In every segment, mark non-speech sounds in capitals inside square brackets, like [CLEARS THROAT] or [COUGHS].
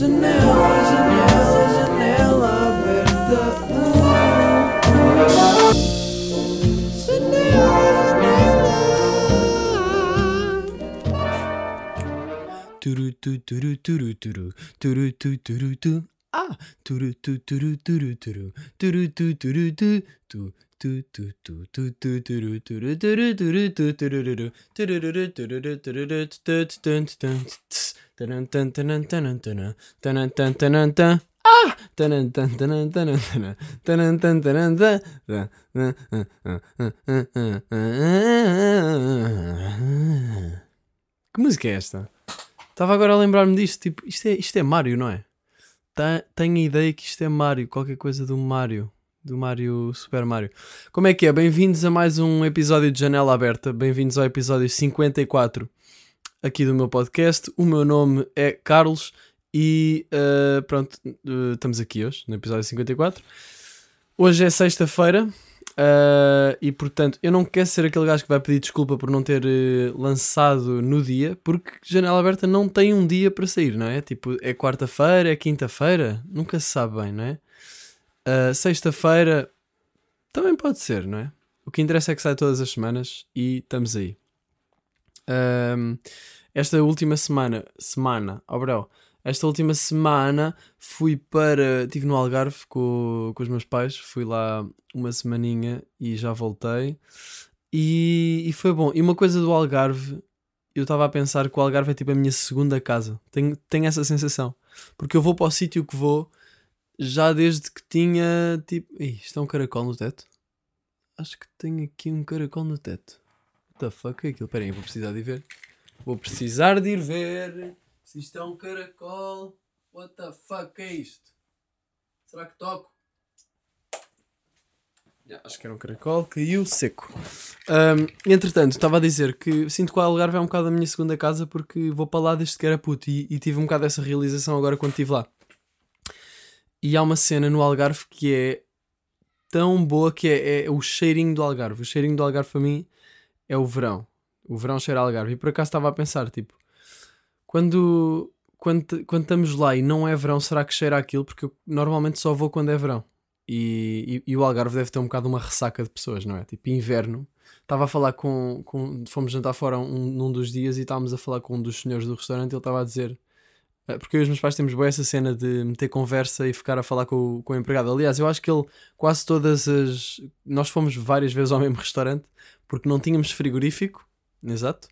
Janela, janela, janela aberta. Turu tu turu turu turu turu tu turu tu ah turu tu turu turu turu turu tu turu tu tu Ah! Que música é esta? Estava agora a lembrar-me disto. Tipo, isto é, isto é Mario, não é? Tá, tenho a ideia que isto é Mario, qualquer coisa do Mario. Do Mario Super Mario. Como é que é? Bem-vindos a mais um episódio de Janela Aberta. Bem-vindos ao episódio 54 aqui do meu podcast. O meu nome é Carlos e uh, pronto, uh, estamos aqui hoje no episódio 54. Hoje é sexta-feira. Uh, e portanto, eu não quero ser aquele gajo que vai pedir desculpa por não ter lançado no dia, porque Janela Aberta não tem um dia para sair, não é? Tipo, é quarta-feira, é quinta-feira, nunca se sabe bem, não é? Sexta-feira também pode ser, não é? O que interessa é que sai todas as semanas e estamos aí. Um, esta última semana, semana, oh bro, esta última semana fui para. Estive no Algarve com, com os meus pais, fui lá uma semaninha e já voltei. E, e foi bom. E uma coisa do Algarve, eu estava a pensar que o Algarve é tipo a minha segunda casa. Tenho, tenho essa sensação. Porque eu vou para o sítio que vou já desde que tinha tipo. Ih, isto é um caracol no teto? Acho que tenho aqui um caracol no teto. The fuck é aquilo? Espera aí, vou precisar de ir ver. Vou precisar de ir ver. Se isto é um caracol, what the fuck é isto? Será que toco? Yeah, acho que era um caracol, caiu seco. Um, entretanto, estava a dizer que sinto que o Algarve é um bocado a minha segunda casa porque vou para lá desde que era puto e, e tive um bocado essa realização agora quando estive lá. E há uma cena no Algarve que é tão boa que é, é o cheirinho do Algarve. O cheirinho do Algarve para mim é o verão. O verão cheira Algarve. E por acaso estava a pensar, tipo, quando, quando, quando estamos lá e não é verão, será que cheira aquilo? Porque eu normalmente só vou quando é verão. E, e, e o Algarve deve ter um bocado uma ressaca de pessoas, não é? Tipo, inverno. Estava a falar com, com. Fomos jantar fora um, num dos dias e estávamos a falar com um dos senhores do restaurante. E ele estava a dizer. Eh, Porque eu e os meus pais temos boa essa cena de meter conversa e ficar a falar com, o- com o empregado. Aliás, eu acho que ele quase todas as. Nós fomos várias vezes ao mesmo restaurante porque não tínhamos frigorífico. Exato.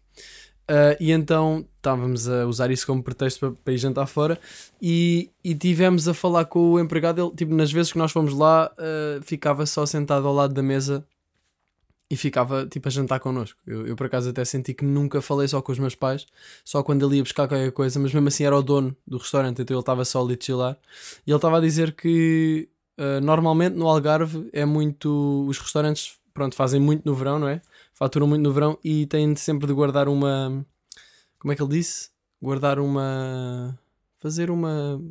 Uh, e então estávamos a usar isso como pretexto para, para ir jantar fora e, e tivemos a falar com o empregado. Ele, tipo, nas vezes que nós fomos lá, uh, ficava só sentado ao lado da mesa e ficava tipo a jantar connosco. Eu, eu por acaso até senti que nunca falei só com os meus pais, só quando ele ia buscar qualquer coisa, mas mesmo assim era o dono do restaurante, então ele estava só ali a chilar. E ele estava a dizer que uh, normalmente no Algarve é muito. Os restaurantes pronto, fazem muito no verão, não é? Faturam muito no verão e têm de sempre de guardar uma. Como é que ele disse? Guardar uma. Fazer uma.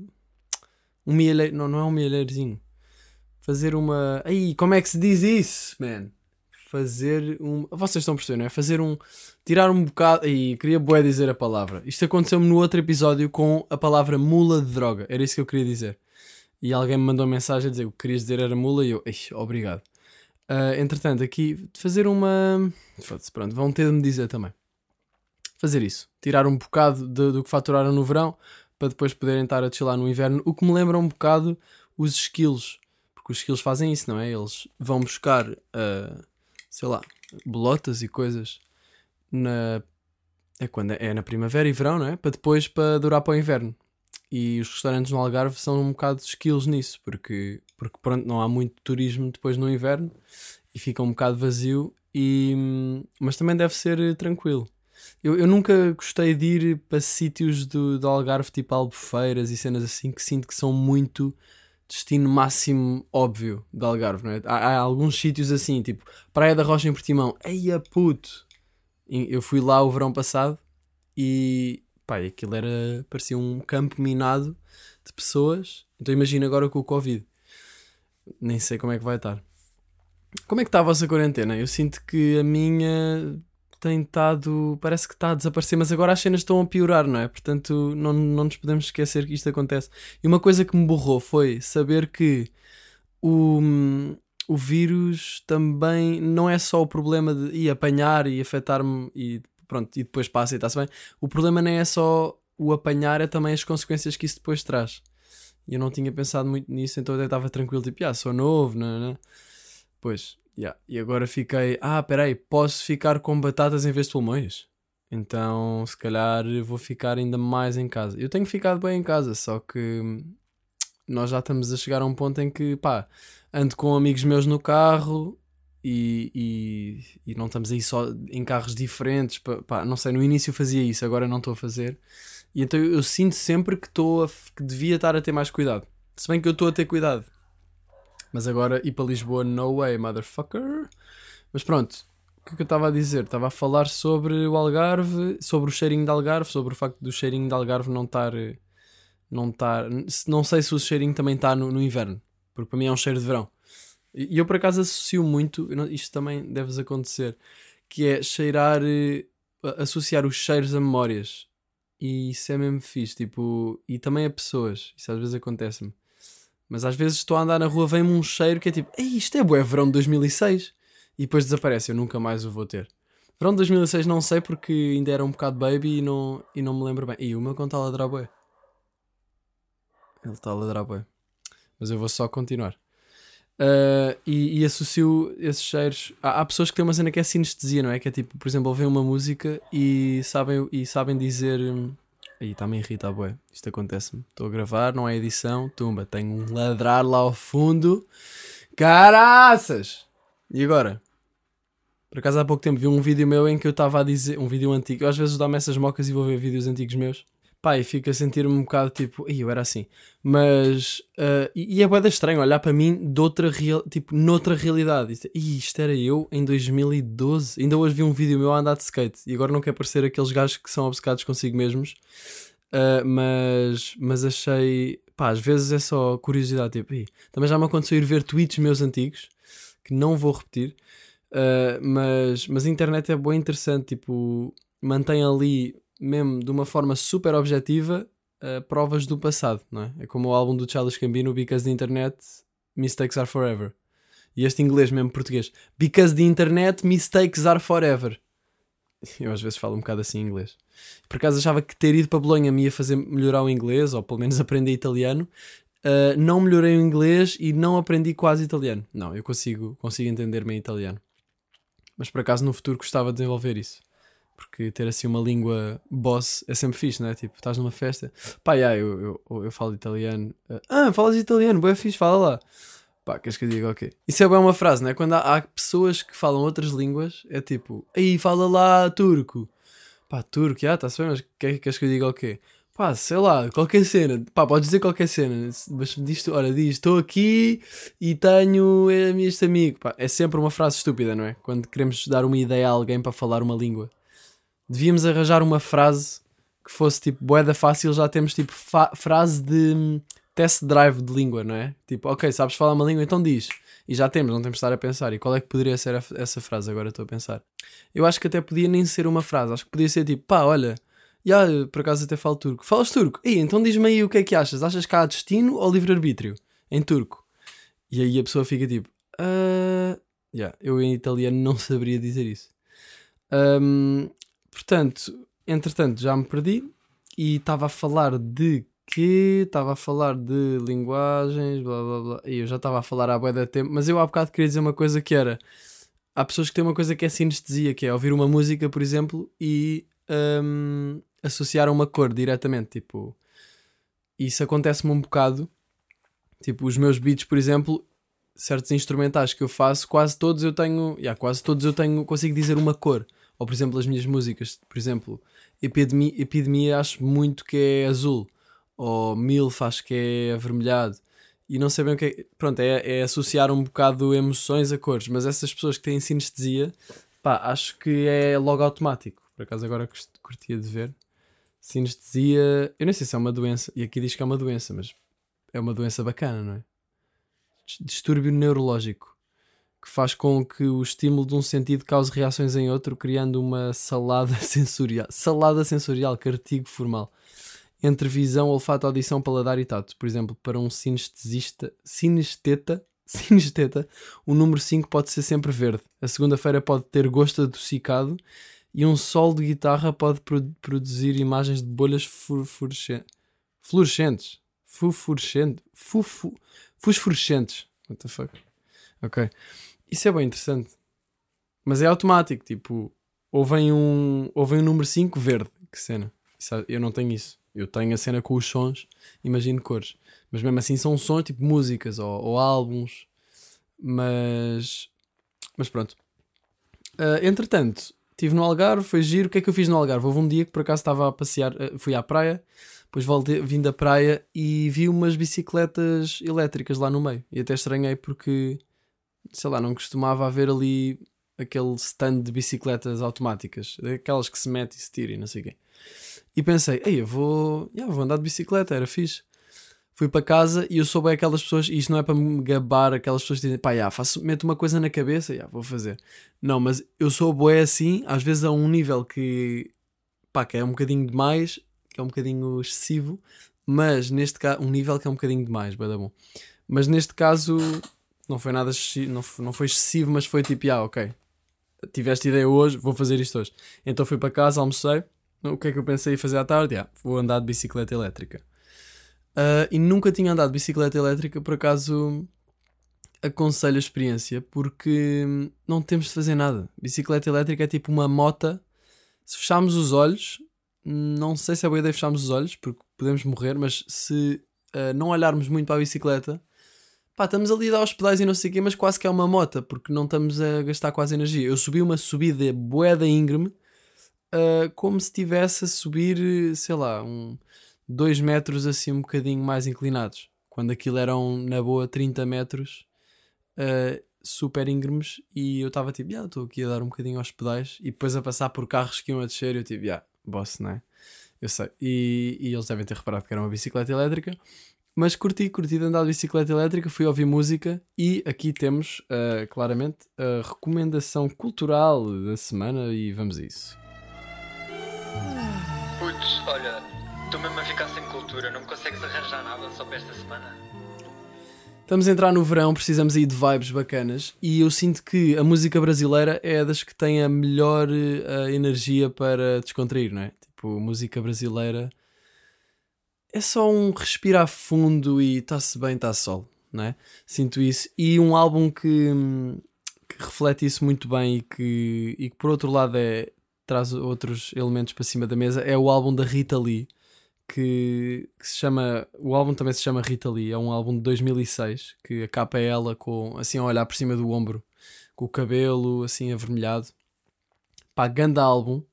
Um mielheiro. Não, não é um mielheirozinho. Fazer uma. Aí, como é que se diz isso, man? Fazer um. Vocês estão a perceber, não é? Fazer um. Tirar um bocado. Aí, queria bué dizer a palavra. Isto aconteceu-me no outro episódio com a palavra mula de droga. Era isso que eu queria dizer. E alguém me mandou uma mensagem a dizer o que querias dizer era mula e eu. "Ixi, obrigado. Ah, entretanto, aqui fazer uma. Foda-se, pronto, vão ter de me dizer também. Fazer isso. Tirar um bocado de- do que faturaram no verão para depois poderem estar a chilar no inverno. O que me lembra um bocado os skills. Porque os skills fazem isso, não é? Eles vão buscar, ah, sei lá, bolotas e coisas na. É quando é, na primavera e verão, não é? Para depois para durar para o inverno. E os restaurantes no Algarve são um bocado skills nisso, porque, porque pronto, não há muito turismo depois no inverno e fica um bocado vazio, e, mas também deve ser tranquilo. Eu, eu nunca gostei de ir para sítios do, do Algarve, tipo albufeiras e cenas assim, que sinto que são muito destino máximo óbvio do Algarve, não é? Há, há alguns sítios assim, tipo Praia da Rocha em Portimão, eia puto! Eu fui lá o verão passado e e aquilo era, parecia um campo minado de pessoas. Então imagina agora com o Covid. Nem sei como é que vai estar. Como é que está a vossa quarentena? Eu sinto que a minha tem estado. Parece que está a desaparecer, mas agora as cenas estão a piorar, não é? Portanto, não, não nos podemos esquecer que isto acontece. E uma coisa que me borrou foi saber que o, o vírus também não é só o problema de ir apanhar e afetar-me e pronto, e depois passa e está-se bem. O problema nem é só o apanhar, é também as consequências que isso depois traz. E eu não tinha pensado muito nisso, então eu estava tranquilo, tipo, ah, sou novo, não, não. Pois, yeah. e agora fiquei, ah, peraí, posso ficar com batatas em vez de pulmões? Então, se calhar vou ficar ainda mais em casa. Eu tenho ficado bem em casa, só que nós já estamos a chegar a um ponto em que, pá, ando com amigos meus no carro e, e, e não estamos aí só em carros diferentes. Pá, pá, não sei, no início fazia isso, agora não estou a fazer. E então eu, eu sinto sempre que, estou que devia estar a ter mais cuidado. Se bem que eu estou a ter cuidado. Mas agora ir para Lisboa, no way, motherfucker. Mas pronto, o que, é que eu estava a dizer? Estava a falar sobre o Algarve, sobre o cheirinho de Algarve, sobre o facto do cheirinho de Algarve não estar. Não, estar, não sei se o cheirinho também está no, no inverno, porque para mim é um cheiro de verão. E eu por acaso associo muito, isto também deve acontecer, que é cheirar, eh, associar os cheiros a memórias. E isso é mesmo fixe, tipo, e também a pessoas, isso às vezes acontece-me. Mas às vezes estou a andar na rua, vem-me um cheiro que é tipo, Ei, isto é bué verão de 2006. E depois desaparece, eu nunca mais o vou ter. Verão de 2006 não sei porque ainda era um bocado baby e não, e não me lembro bem. E o meu cão está a ladrar bué. Ele está a ladrar bué. Mas eu vou só continuar. Uh, e, e, associo esses cheiros. Há, há, pessoas que têm uma cena que é sinestesia, não é? Que é tipo, por exemplo, ouvem uma música e sabem, e sabem dizer. Aí está-me a irritar. Isto acontece-me. Estou a gravar, não é edição. Tumba, tenho um ladrar lá ao fundo. Caraças! E agora? Por acaso há pouco tempo vi um vídeo meu em que eu estava a dizer. Um vídeo antigo. Eu às vezes dou-me essas mocas e vou ver vídeos antigos meus. Pá, e fico a sentir-me um bocado tipo, Ih, eu era assim. Mas, uh, e, e, é bem estranho olhar para mim de outra real, tipo, noutra realidade. E isto era eu em 2012. Ainda hoje vi um vídeo meu a andar de skate. E agora não quer parecer aqueles gajos que são obcecados consigo mesmos. Uh, mas, mas achei, pá, às vezes é só curiosidade. Tipo, Ih, também já me aconteceu ir ver tweets meus antigos, que não vou repetir. Uh, mas, mas a internet é bem interessante, tipo, mantém ali mesmo de uma forma super objetiva uh, provas do passado, não é? É como o álbum do Charles Gambino, Because the Internet, Mistakes Are Forever. E este inglês mesmo português, Because the Internet, Mistakes Are Forever. Eu às vezes falo um bocado assim em inglês. Por acaso achava que ter ido para Bolonha me ia fazer melhorar o inglês, ou pelo menos aprender italiano. Uh, não melhorei o inglês e não aprendi quase italiano. Não, eu consigo, consigo entender-me em italiano. Mas por acaso no futuro gostava de desenvolver isso. Porque ter assim uma língua boss é sempre fixe, não é? Tipo, estás numa festa, pá, yeah, eu, eu, eu falo italiano. Ah, falas italiano, boé fixe, fala lá. Pá, queres que eu diga ok? Isso é bem uma frase, não é? Quando há, há pessoas que falam outras línguas, é tipo, aí fala lá turco. Pá, turco, já, está-se bem, mas quer, queres que eu diga o quê? Pá, sei lá, qualquer cena. Pá, podes dizer qualquer cena. Mas diz olha, diz, estou aqui e tenho este amigo. Pá, é sempre uma frase estúpida, não é? Quando queremos dar uma ideia a alguém para falar uma língua devíamos arranjar uma frase que fosse tipo boeda fácil, já temos tipo frase de hum, test drive de língua, não é? Tipo, ok, sabes falar uma língua, então diz. E já temos, não temos de estar a pensar. E qual é que poderia ser essa frase? Agora estou a pensar. Eu acho que até podia nem ser uma frase, acho que podia ser tipo, pá, olha, já, por acaso até falo turco. Falas turco? Ei, então diz-me aí o que é que achas? Achas que há destino ou livre-arbítrio? Em turco. E aí a pessoa fica tipo, uh... yeah, eu em italiano não [LAUGHS] saberia dizer isso. Um, Portanto, entretanto, já me perdi e estava a falar de que estava a falar de linguagens, blá blá blá, e eu já estava a falar há bué da tempo, mas eu há bocado queria dizer uma coisa que era há pessoas que têm uma coisa que é sinestesia, que é ouvir uma música, por exemplo, e um, associar a uma cor diretamente, tipo, isso acontece-me um bocado, tipo, os meus beats, por exemplo, certos instrumentais que eu faço, quase todos eu tenho, yeah, quase todos eu tenho, consigo dizer uma cor. Ou, por exemplo, as minhas músicas, por exemplo, Epidemia, Epidemia acho muito que é azul, ou Milf acho que é avermelhado, e não sei bem o que é. Pronto, é, é associar um bocado emoções a cores, mas essas pessoas que têm sinestesia, pá, acho que é logo automático. Por acaso agora curtia de ver. Sinestesia, eu nem sei se é uma doença, e aqui diz que é uma doença, mas é uma doença bacana, não é? Distúrbio neurológico. Que faz com que o estímulo de um sentido cause reações em outro, criando uma salada [LAUGHS] sensorial. Salada sensorial, que artigo formal. Entre visão, olfato, audição, paladar e tato. Por exemplo, para um sinestesista, sinesteta, [LAUGHS] sinesteta, o número 5 pode ser sempre verde. A segunda-feira pode ter gosto adocicado e um sol de guitarra pode pro- produzir imagens de bolhas fluorescentes. Fluorescentes. Fufu, fosforescentes. What the fuck? Ok. Isso é bem interessante. Mas é automático, tipo, ou vem um, ou vem um número 5 verde. Que cena. Eu não tenho isso. Eu tenho a cena com os sons, imagino cores. Mas mesmo assim são sons tipo músicas ou, ou álbuns. Mas. Mas pronto. Ah, entretanto, estive no Algarve, foi giro. O que é que eu fiz no Algarve? Houve um dia que por acaso estava a passear, ah, fui à praia, depois voltei, vim da praia e vi umas bicicletas elétricas lá no meio. E até estranhei porque, sei lá, não costumava haver ali aquele stand de bicicletas automáticas, aquelas que se mete e se tira e não sei o quê. E pensei, ei, eu vou, yeah, vou andar de bicicleta, era fixe. Fui para casa e eu sou bem aquelas pessoas, e isto não é para me gabar aquelas pessoas que dizem, pá, yeah, faço, meto uma coisa na cabeça, yeah, vou fazer. Não, mas eu sou boé assim, às vezes a um nível que, pá, que é um bocadinho demais, que é um bocadinho excessivo, mas neste caso, um nível que é um bocadinho demais, dar bom. Mas neste caso, não foi nada, excessi- não, f- não foi excessivo, mas foi tipo, ah, ok, tiveste ideia hoje, vou fazer isto hoje. Então fui para casa, almocei, o que é que eu pensei em fazer à tarde? Ah, vou andar de bicicleta elétrica. Ah, e nunca tinha andado de bicicleta elétrica, por acaso aconselho a experiência, porque não temos de fazer nada. Bicicleta elétrica é tipo uma mota. Se fecharmos os olhos, não sei se é boa ideia fecharmos os olhos, porque podemos morrer, mas se ah, não olharmos muito para a bicicleta, pá, estamos ali a dar aos pedais e não sei o quê, mas quase que é uma mota, porque não estamos a gastar quase energia. Eu subi uma subida boeda íngreme, ah, como se estivesse a subir, sei lá, um 2 metros assim um bocadinho mais inclinados. Quando aquilo eram, na boa, 30 metros uh, super íngremes e eu estava tipo, já estou aqui a dar um bocadinho aos pedais e depois a passar por carros que iam a descer eu tipo, já, boss, não é? Eu sei. E, e eles devem ter reparado que era uma bicicleta elétrica. Mas curti, curti de andar de bicicleta elétrica, fui ouvir música e aqui temos, uh, claramente, a recomendação cultural da semana e vamos a isso. Putz, olha, estou mesmo a ficar sem cultura, não me consegues arranjar nada só para esta semana? Estamos a entrar no verão, precisamos aí de vibes bacanas e eu sinto que a música brasileira é das que tem a melhor eh, energia para descontrair, não é? Tipo, música brasileira é só um respirar fundo e está-se bem, está sol, não é? Sinto isso. E um álbum que, que reflete isso muito bem e que, e que por outro lado é, traz outros elementos para cima da mesa é o álbum da Rita Lee que, que se chama. O álbum também se chama Rita Lee, é um álbum de 2006 que a capa é ela com assim a olhar por cima do ombro, com o cabelo assim avermelhado. Pá, ganda álbum.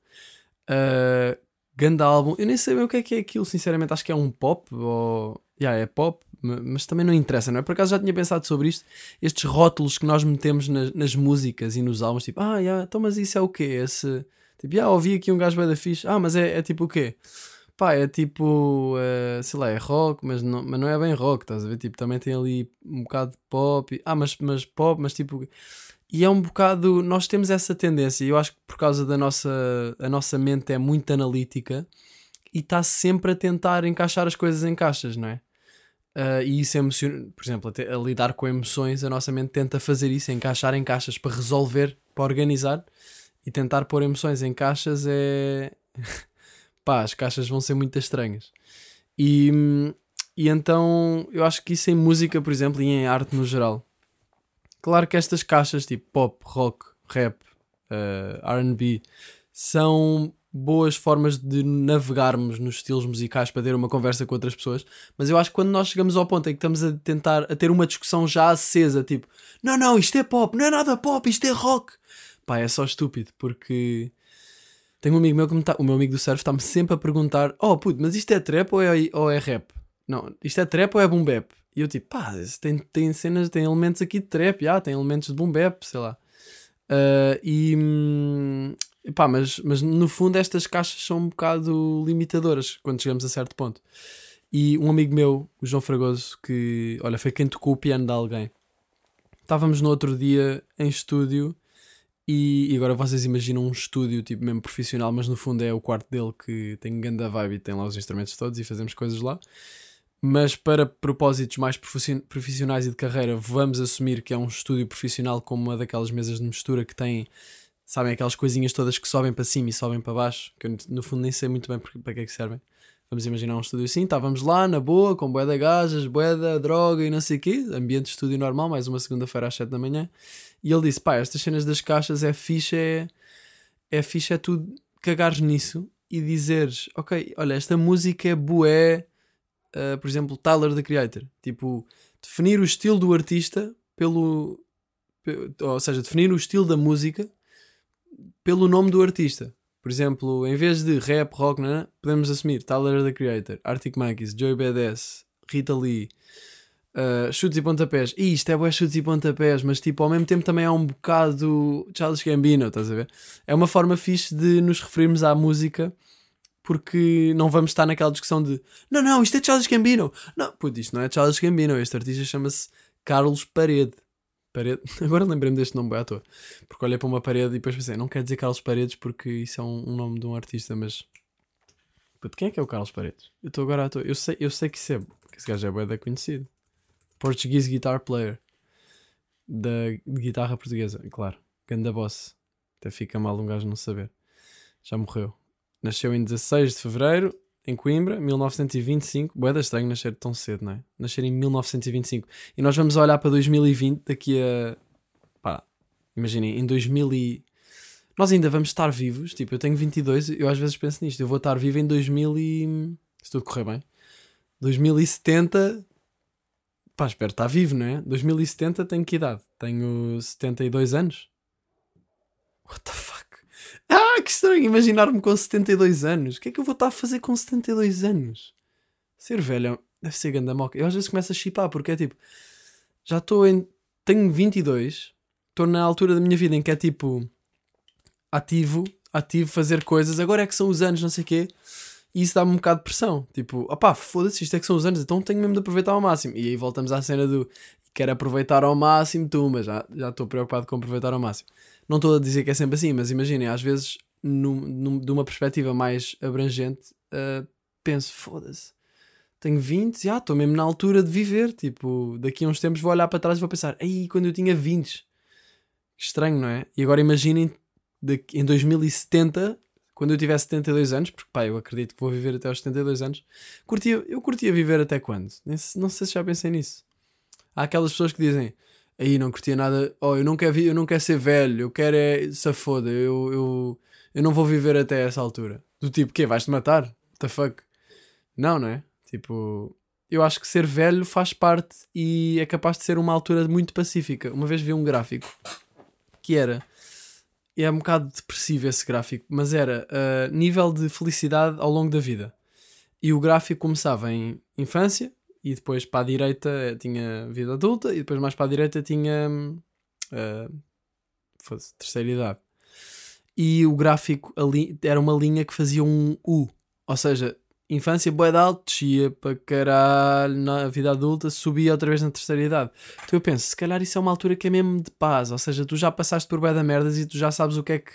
Uh, ganda álbum. Eu nem sei bem o que é que é aquilo, sinceramente. Acho que é um pop ou. Yeah, é pop, ma- mas também não interessa, não é? Por acaso já tinha pensado sobre isto. Estes rótulos que nós metemos nas, nas músicas e nos álbuns, tipo, ah, yeah, então, mas isso é o quê? Esse. Tipo, ah, ouvi aqui um gajo da fixe. Ah, mas é, é tipo o quê? Pá, é tipo, eh, sei lá, é rock, mas não, mas não é bem rock, estás a ver? Tipo, também tem ali um bocado de pop. e- Ah, mas, mas pop, mas tipo. E é um bocado. Nós temos essa tendência, eu acho que por causa da nossa. A nossa mente é muito analítica e está sempre a tentar encaixar as coisas em caixas, não é? Ah, e isso é emocionante. Por exemplo, até a lidar com emoções, a nossa mente tenta fazer isso, encaixar em caixas para resolver, para organizar e tentar pôr emoções em caixas é. [LAUGHS] pá, as caixas vão ser muito estranhas. E, e então eu acho que isso em música, por exemplo, e em arte no geral. Claro que estas caixas tipo pop, rock, rap, eh, RB são boas formas de navegarmos nos estilos musicais para ter uma conversa com outras pessoas, mas eu acho que quando nós chegamos ao ponto em que estamos a tentar a ter uma discussão já acesa, tipo, não, não, isto é pop, não é nada pop, isto é rock, pá, é só estúpido, porque tenho um amigo meu que me tá, o meu amigo do surf está-me sempre a perguntar: Oh puto, mas isto é trap ou é, ou é rap? Não, isto é trap ou é boom bap? E eu tipo, pá, tem, tem cenas, tem elementos aqui de trap, já, tem elementos de boom bap, sei lá. Ah, e hum, pá, mas, mas no fundo estas caixas são um bocado limitadoras quando chegamos a certo ponto. E um amigo meu, o João Fragoso, que olha, foi quem tocou o piano de alguém, estávamos no outro dia em estúdio e, e agora vocês imaginam um estúdio tipo mesmo profissional, mas no fundo é o quarto dele que tem grande vibe e tem lá os instrumentos todos e fazemos coisas lá. Mas para propósitos mais profission- profissionais e de carreira, vamos assumir que é um estúdio profissional como uma daquelas mesas de mistura que tem, sabem, aquelas coisinhas todas que sobem para cima e sobem para baixo, que eu no fundo nem sei muito bem para que é que servem. Vamos imaginar um estúdio assim, estávamos lá na boa, com de gajas, de droga e não sei o quê, ambiente de estúdio normal, mais uma segunda-feira às 7 da manhã. E ele disse: pá, estas cenas das caixas é fixe, é, é fixe, é tu cagares nisso e dizeres: ok, olha, esta música é bué, uh, por exemplo, Tyler the Creator. Tipo, definir o estilo do artista pelo. pe- Ou seja, definir o estilo da música pelo nome do artista. Por exemplo, em vez de rap, rock, podemos assumir Tyler the Creator, Arctic Monkeys, Joey Badass, Rita Lee, uh, chutes e pontapés. E isto é bué chutes e pontapés, mas tipo, ao mesmo tempo também há um bocado Charles Gambino, estás a ver? É uma forma fixe de nos referirmos à música porque não vamos estar naquela discussão de não, não, isto é Charles Gambino. Não, puto, isto não é Charles Gambino. Este artista chama-se Carlos Parede. Parede. [LAUGHS] Agora lembrei-me deste nome bem à toa. Porque olhei para uma parede e depois pensei, não quer dizer Carlos Paredes porque isso é um, um nome de um artista, mas. Puto, quem é que é o Carlos Paredes? Eu estou agora à toa. Eu sei, eu sei que isso é. Que esse gajo é bué conhecido. Portuguese guitar player. Da guitarra portuguesa, claro. Ganda boss. Até fica mal um gajo não saber. Já morreu. Nasceu em 16 de fevereiro, em Coimbra, 1925. Boeda estranho nascer tão cedo, não é? Nascer em 1925. E nós vamos olhar para 2020 daqui a. pá, imaginem, em 2000 e. Nós ainda vamos estar vivos. Tipo, eu tenho 22, eu às vezes penso nisto. Eu vou estar vivo em 2000 e. Se tudo correr bem. 2070. Pá, espero estar vivo, não é? 2070 tenho que idade? Tenho 72 anos. What the fuck? Ah, que estranho imaginar-me com 72 anos. O que é que eu vou estar a fazer com 72 anos? Ser velho deve ser ganda moca. Eu às vezes começo a chipar porque é tipo, já estou em. Tenho 22, estou na altura da minha vida em que é tipo ativo, ativo, fazer coisas. Agora é que são os anos, não sei o quê. E isso dá-me um bocado de pressão. Tipo, opá, foda-se, isto é que são os anos, então tenho mesmo de aproveitar ao máximo. E aí voltamos à cena do quero aproveitar ao máximo, tu, mas já estou preocupado com aproveitar ao máximo. Não estou a dizer que é sempre assim, mas imaginem, às vezes, num, num- de uma perspectiva mais abrangente, uh, penso, foda-se, tenho 20, já estou mesmo na altura de viver. Tipo, daqui a uns tempos vou olhar para trás e vou pensar, aí quando eu tinha 20, estranho, não é? E agora imaginem, daqui- em 2070, quando eu tiver 72 anos, porque pá, eu acredito que vou viver até aos 72 anos, curtia, eu curtia viver até quando? Não sei se já pensei nisso. Há aquelas pessoas que dizem, aí não curtia nada, oh, eu não quero, eu não quero ser velho, eu quero é, se foda, eu, eu, eu não vou viver até essa altura. Do tipo, quê? Vais-te matar? What the fuck? Não, não é? Tipo, eu acho que ser velho faz parte e é capaz de ser uma altura muito pacífica. Uma vez vi um gráfico que era, e é um bocado depressivo esse gráfico, mas era uh, nível de felicidade ao longo da vida. E o gráfico começava em infância, e depois para a direita tinha vida adulta, e depois mais para a direita tinha uh, terceira idade. E o gráfico ali era uma linha que fazia um U, ou seja, infância bué de alto, descia para caralho na vida adulta, subia outra vez na terceira idade. Então eu penso, se calhar isso é uma altura que é mesmo de paz, ou seja, tu já passaste por bué da merdas e tu já sabes o que é que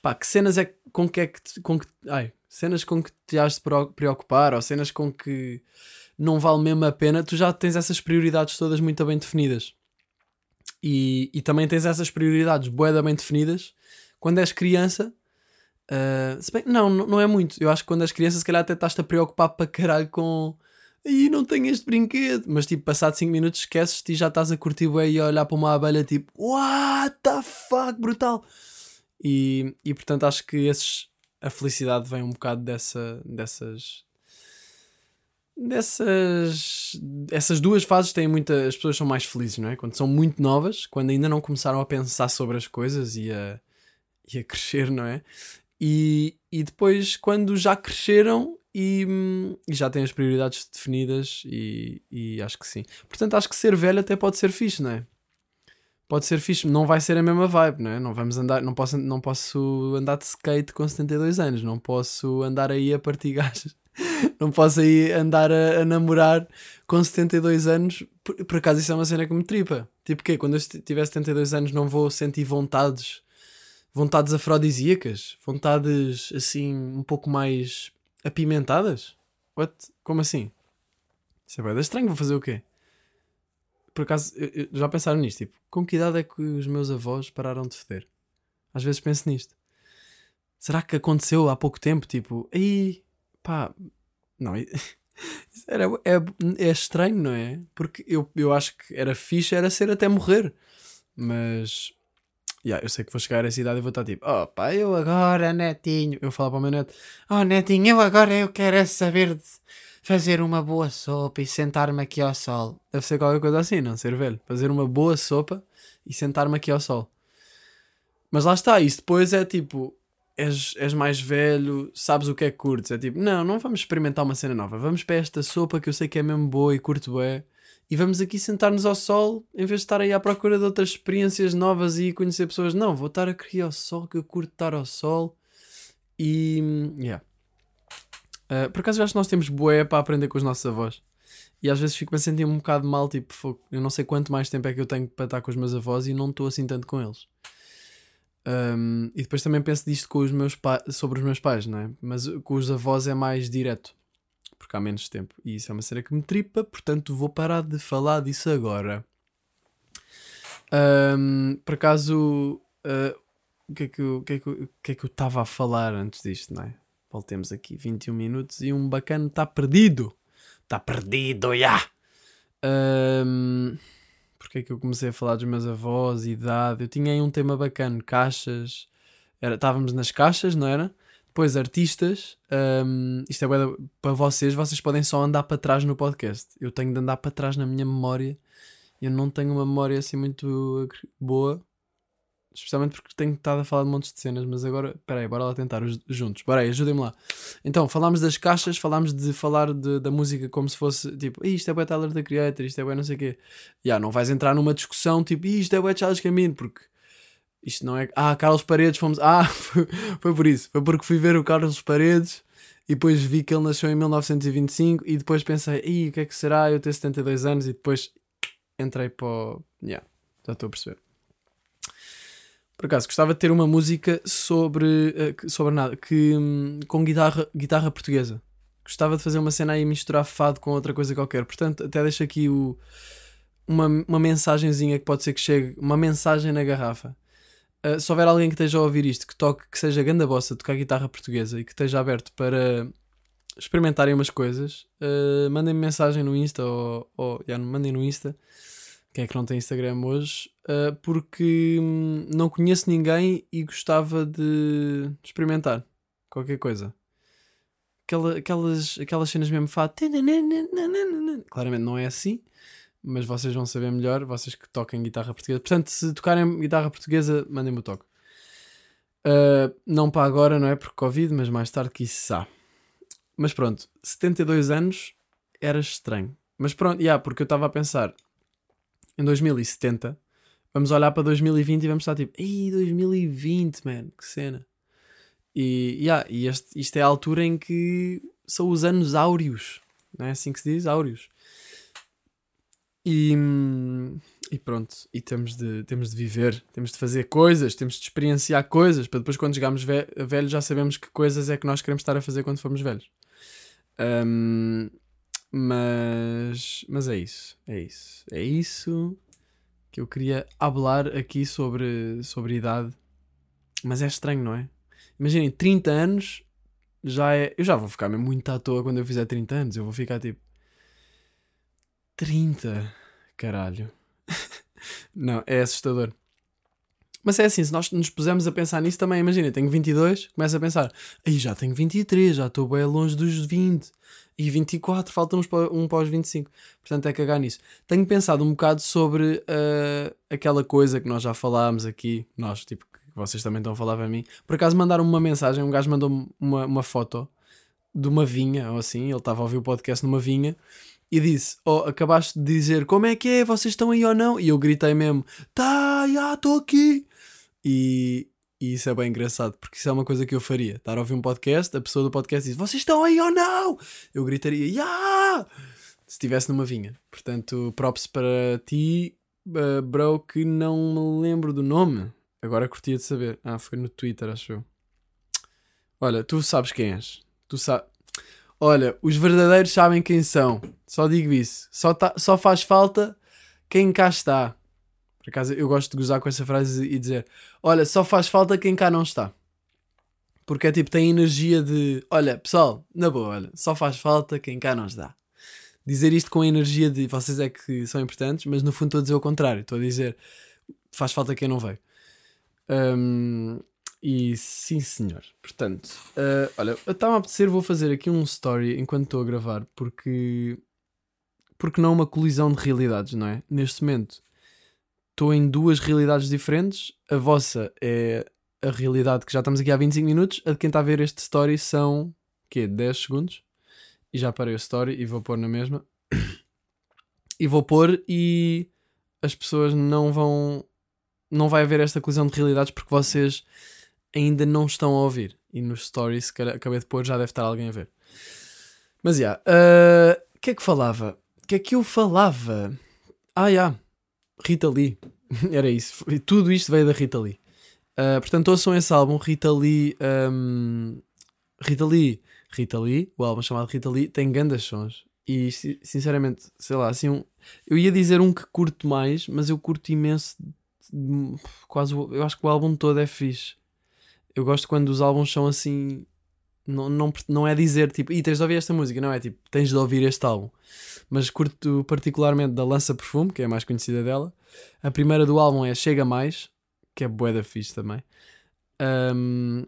pá, que cenas é com que é que, te- com que ai, cenas com que te has de preocupar ou cenas com que não vale mesmo a pena, tu já tens essas prioridades todas muito bem definidas. E, e também tens essas prioridades bué da bem definidas quando és criança. ah, se bem, não, não é muito. Eu acho que quando és criança, se calhar até estás-te a preocupar para caralho com. Aí não tenho este brinquedo. Mas tipo, passado 5 minutos esqueces-te e já estás a curtir bué e a olhar para uma abelha tipo, what the fuck, brutal. E, e portanto acho que esses, a felicidade vem um bocado dessa, dessas. Dessas. Essas duas fases têm muita. As pessoas são mais felizes, não é? Quando são muito novas, quando ainda não começaram a pensar sobre as coisas e a, e a [LAUGHS] crescer, não é? E, e depois, quando já cresceram e, e já têm as prioridades definidas, e, e acho que sim. Portanto, acho que ser velho até pode ser fixe, não é? Pode ser fixe, não vai ser a mesma vibe, não é? Não vamos andar, não posso, não posso andar de skate com 72 anos, não posso andar aí a partir [LAUGHS] gajos [LAUGHS] não posso aí andar a, a namorar com 72 anos. Por, por acaso isso é uma cena que me tripa. Tipo que quando eu tiver 72 anos não vou sentir vontades, vontades afrodisíacas, vontades assim um pouco mais apimentadas? What? Como assim? Isso é bem estranho, vou fazer o quê? Por acaso, eu- eu- já pensaram nisto? Tipo, com que idade é que os meus avós pararam de feder? Às vezes penso nisto. Será que aconteceu há pouco tempo? Tipo, aí, pá, não, [LAUGHS] era, é, é estranho, não é? Porque eu, eu acho que era fixe, era ser até morrer. Mas, yeah, eu sei que vou chegar a essa idade e vou estar tipo, oh pá, eu agora, netinho. Eu falo para o meu neto, oh netinho, eu agora eu quero é saber de fazer uma boa sopa e sentar-me aqui ao sol. Deve ser qualquer coisa assim, não ser velho. Fazer uma boa sopa e sentar-me aqui ao sol. Mas lá está, isso depois é tipo, és, és mais velho, sabes o que é que curtes. É tipo, não, não vamos experimentar uma cena nova. Vamos para esta sopa que eu sei que é mesmo boa e curto bem. E vamos aqui sentar-nos ao sol em vez de estar aí à procura de outras experiências novas e conhecer pessoas. Não, vou estar aqui ao sol, que eu curto estar ao sol. E. Yeah. Uh, por acaso eu acho que nós temos boé para aprender com os nossos avós. E às vezes fico-me a sentir um bocado mal, tipo, eu não sei quanto mais tempo é que eu tenho para estar com os meus avós e não estou assim tanto com eles. Um, e depois também penso disto com os meus sobre os meus pais, não é? Mas com os avós é mais direto, porque há menos tempo. E isso é uma cena que me tripa, portanto vou parar de falar disso agora. Um, por acaso, uh, o que é que eu é é estava a falar antes disto, não é? Voltemos aqui, 21 minutos e um bacana está perdido. Está perdido, já! Um, porque é que eu comecei a falar dos meus avós, idade? Eu tinha aí um tema bacana, caixas. Era, estávamos nas caixas, não era? Depois artistas. um, isto é para vocês, vocês podem só andar para trás no podcast. Eu tenho de andar para trás na minha memória. Eu não tenho uma memória assim muito boa. Especialmente porque tenho estado a falar de montes de cenas, mas agora, espera aí, bora lá tentar os- juntos. Bora aí, ajudem-me lá. Então, falámos das caixas, falámos de falar de- da música como se fosse tipo, "Ih, isto é bué Tyler the Creator, isto é bué não sei o quê. Já, não vais entrar numa discussão tipo, "Ih, isto é bué Charles Camino, porque isto não é. Ah, Carlos Paredes, fomos. [LAUGHS] Ah, foi, foi por isso. Foi porque fui ver o Carlos Paredes e depois vi que ele nasceu em 1925 e depois pensei, Ih, o que é que será eu ter 72 anos e depois entrei para o. Yeah, já estou a perceber. Por acaso, gostava de ter uma música sobre. eh, sobre nada, que. hum, com guitarra, guitarra portuguesa. Gostava de fazer uma cena aí e misturar fado com outra coisa qualquer. Portanto, até deixo aqui o, uma, uma mensagenzinha que pode ser que chegue. Uma mensagem na garrafa. Uh, se houver alguém que esteja a ouvir isto, que toque, que seja ganda bossa, tocar guitarra portuguesa e que esteja aberto para experimentarem umas coisas, uh, mandem-me mensagem no Insta ou, ou já, mandem no Insta. Quem é que não tem Instagram hoje? Uh, porque hum, não conheço ninguém e gostava de experimentar qualquer coisa. Aquela- aquelas, aquelas cenas mesmo fado. Claramente não é assim, mas vocês vão saber melhor, vocês que tocam guitarra portuguesa. Portanto, se tocarem guitarra portuguesa, mandem-me o toque. Uh, não para agora, não é por Covid, mas mais tarde, quiçá. Mas pronto, 72 anos era estranho. Mas pronto, yeah, porque eu estava a pensar em 2070, vamos olhar para 2020 e vamos estar tipo, ei, 2020, man, que cena. E, yeah, e este, isto é a altura em que são os anos áureos, não é assim que se diz? Áureos. E, e pronto, e temos de, temos de viver, temos de fazer coisas, temos de experienciar coisas, para depois quando chegarmos ve velhos já sabemos que coisas é que nós queremos estar a fazer quando formos velhos. Hum, mas, mas é isso, é isso, é isso que eu queria hablar aqui sobre, sobre idade. Mas é estranho, não é? Imaginem, 30 anos já é. Eu já vou ficar mesmo muito à toa quando eu fizer 30 anos. Eu vou ficar tipo. 30, caralho. [LAUGHS] não, é assustador. Mas é assim, se nós nos pusermos a pensar nisso também, imagina, tenho 22, começo a pensar, aí já tenho 23, já estou bem longe dos 20, e 24, falta-nos para- um para os 25, portanto é cagar nisso. Tenho pensado um bocado sobre ah, aquela coisa que nós já falámos aqui, nós, tipo, que vocês também estão a falar para mim. Por acaso mandaram-me uma mensagem, um gajo mandou-me uma, uma foto de uma vinha, ou assim, ele estava a ouvir o podcast numa vinha, e disse: Oh, acabaste de dizer como é que é, vocês estão aí ou não? E eu gritei mesmo: Tá, já estou aqui. E, E isso é bem engraçado, porque isso é uma coisa que eu faria. Estar a ouvir um podcast, a pessoa do podcast diz: Vocês estão aí ou não? Eu gritaria: Ya! Se estivesse numa vinha. Portanto, props para ti, uh, bro, que não me lembro do nome. Agora curtia de saber. Ah, foi no Twitter, acho eu. Olha, tu sabes quem és. Tu sabes. Olha, os verdadeiros sabem quem são. Só digo isso. Só, tá- só faz falta quem cá está. Por acaso eu gosto de gozar com essa frase e dizer: Olha, só faz falta quem cá não está. Porque é tipo, tem energia de: Olha, pessoal, na boa, olha, só faz falta quem cá não está. Dizer isto com a energia de vocês é que são importantes, mas no fundo estou a dizer o contrário. Estou a dizer: Faz falta quem não veio. Hum, e sim, senhor. Portanto, ah, olha, estava a apetecer, vou fazer aqui um story enquanto estou a gravar, porque. Porque não uma colisão de realidades, não é? Neste momento estou em duas realidades diferentes. A vossa é a realidade que já estamos aqui há 25 minutos. A de quem está a ver este story são. quê? 10 segundos. E já parei o story e vou pôr na mesma. E vou pôr e as pessoas não vão. Não vai haver esta colisão de realidades porque vocês ainda não estão a ouvir. E nos stories que acabei de pôr já deve estar alguém a ver. Mas já. ah, O que é que falava? O que é que eu falava? Ah, já. Rita Lee. [LAUGHS] Era isso. Tudo isto veio da Rita Lee. Ah, portanto, ouçam esse álbum, Rita Lee. ahm, Rita Lee. Rita Lee, o álbum chamado Rita Lee, tem grandes sons. E si- sinceramente, sei lá, assim, um, eu ia dizer um que curto mais, mas eu curto imenso. Quase, eu acho que o álbum todo é fixe. Eu gosto quando os álbuns são assim. Não, não, não é dizer tipo, e tens de ouvir esta música, não é tipo, tens de ouvir este álbum. Mas curto particularmente da Lança Perfume, que é a mais conhecida dela. A primeira do álbum é Chega Mais, que é bué da fixe também. Ahm,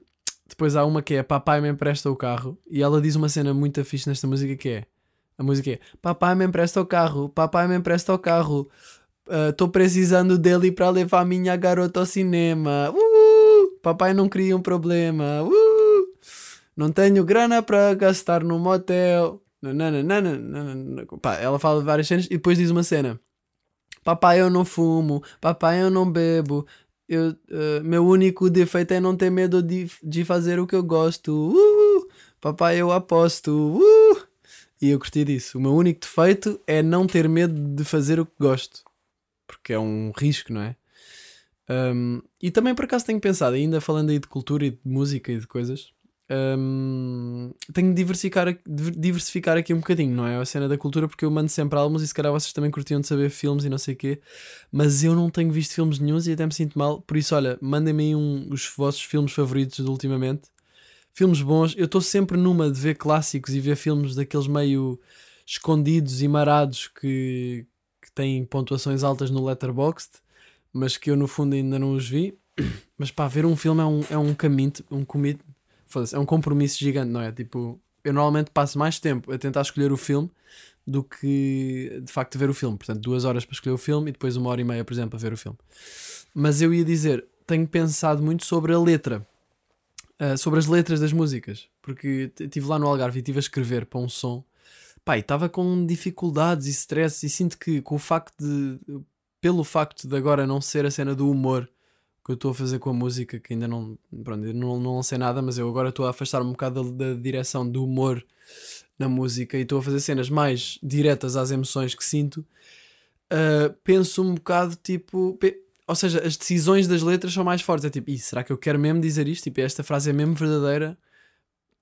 depois há uma que é Papai me empresta o carro, e ela diz uma cena muito fixe nesta música que é. A música é Papai me empresta o carro, papai me empresta o carro. Estou precisando dele para levar minha garota ao cinema. Uh! Papai não cria um problema. Uh! Não tenho grana para gastar no motel. Pá, ela fala de várias cenas e depois diz uma cena. Papai, eu não fumo. Papai, eu não bebo. Eu, eh, meu único defeito é não ter medo de, de fazer o que eu gosto. Uh! Papai, eu aposto. Uh! E eu curti disso. O meu único defeito é não ter medo de fazer o que gosto. Porque é um risco, não é? Um, e também por acaso tenho pensado, ainda falando aí de cultura e de música e de coisas, um, tenho de diversificar, diver- diversificar aqui um bocadinho, não é? A cena da cultura, porque eu mando sempre álbuns e se calhar vocês também curtiam de saber filmes e não sei o quê, mas eu não tenho visto filmes nenhums e até me sinto mal. Por isso, olha, mandem-me aí um, os vossos filmes favoritos de ultimamente. Filmes bons, eu estou sempre numa de ver clássicos e ver filmes daqueles meio escondidos e marados que, que têm pontuações altas no Letterboxd, mas que eu no fundo ainda não os vi. [COUGHS] Mas pá, ver um filme é um, é um caminho, um commit, é um compromisso gigante, não é? Tipo, eu normalmente passo mais tempo a tentar escolher o filme do que de facto ver o filme. Portanto, duas horas para escolher o filme e depois uma hora e meia, por exemplo, a ver o filme. Mas eu ia dizer, tenho pensado muito sobre a letra, ah, sobre as letras das músicas, porque estive lá no Algarve e estive a escrever para um som. E estava com dificuldades e stress e sinto que com o facto de pelo facto de agora não ser a cena do humor que eu estou a fazer com a música, que ainda não, pronto, não, não sei nada, mas eu agora estou a afastar-me um bocado da, da direção do humor na música e estou a fazer cenas mais diretas às emoções que sinto. Uh, penso um bocado tipo, ou seja, as decisões das letras são mais fortes. É tipo, "Ih, será que eu quero mesmo dizer isto? Tipo, esta frase é mesmo verdadeira?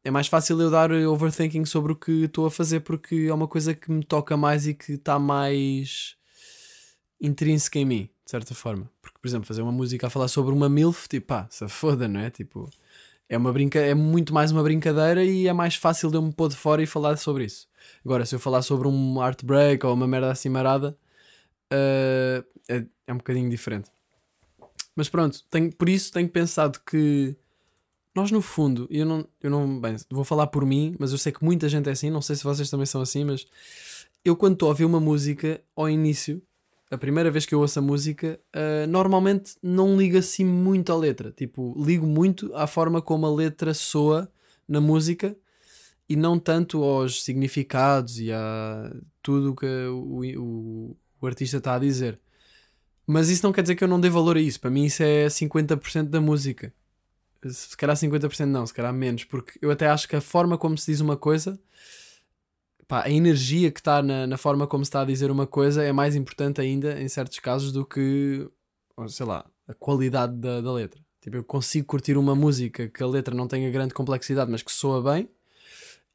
É mais fácil eu dar overthinking sobre o que estou a fazer porque é uma coisa que me toca mais e que está mais intrínseca em mim, de certa forma. Porque, por exemplo, fazer uma música a falar sobre uma MILF, tipo, pá, se foda, não é? Tipo, é, uma brinca é muito mais uma brincadeira e é mais fácil de eu me pôr de fora e falar sobre isso. Agora, se eu falar sobre um heartbreak ou uma merda assim marada, eh, é, é um bocadinho diferente. Mas pronto, tenho, por isso tenho pensado que nós no fundo, eu não, eu não, bem, vou falar por mim, mas eu sei que muita gente é assim, não sei se vocês também são assim, mas eu quando estou a ouvir uma música ao início, a primeira vez que eu ouço a música, ah, normalmente não ligo assim muito à letra. Tipo, ligo muito à forma como a letra soa na música e não tanto aos significados e a tudo que o, o, o artista está a dizer. Mas isso não quer dizer que eu não dê valor a isso. Para mim, isso é 50% da música. Se calhar 50% não, se calhar menos, porque eu até acho que a forma como se diz uma coisa, pá, a energia que está na, na forma como se está a dizer uma coisa é mais importante ainda em certos casos do que, sei lá, a qualidade da, da letra. Tipo, eu consigo curtir uma música que a letra não tenha grande complexidade, mas que soa bem.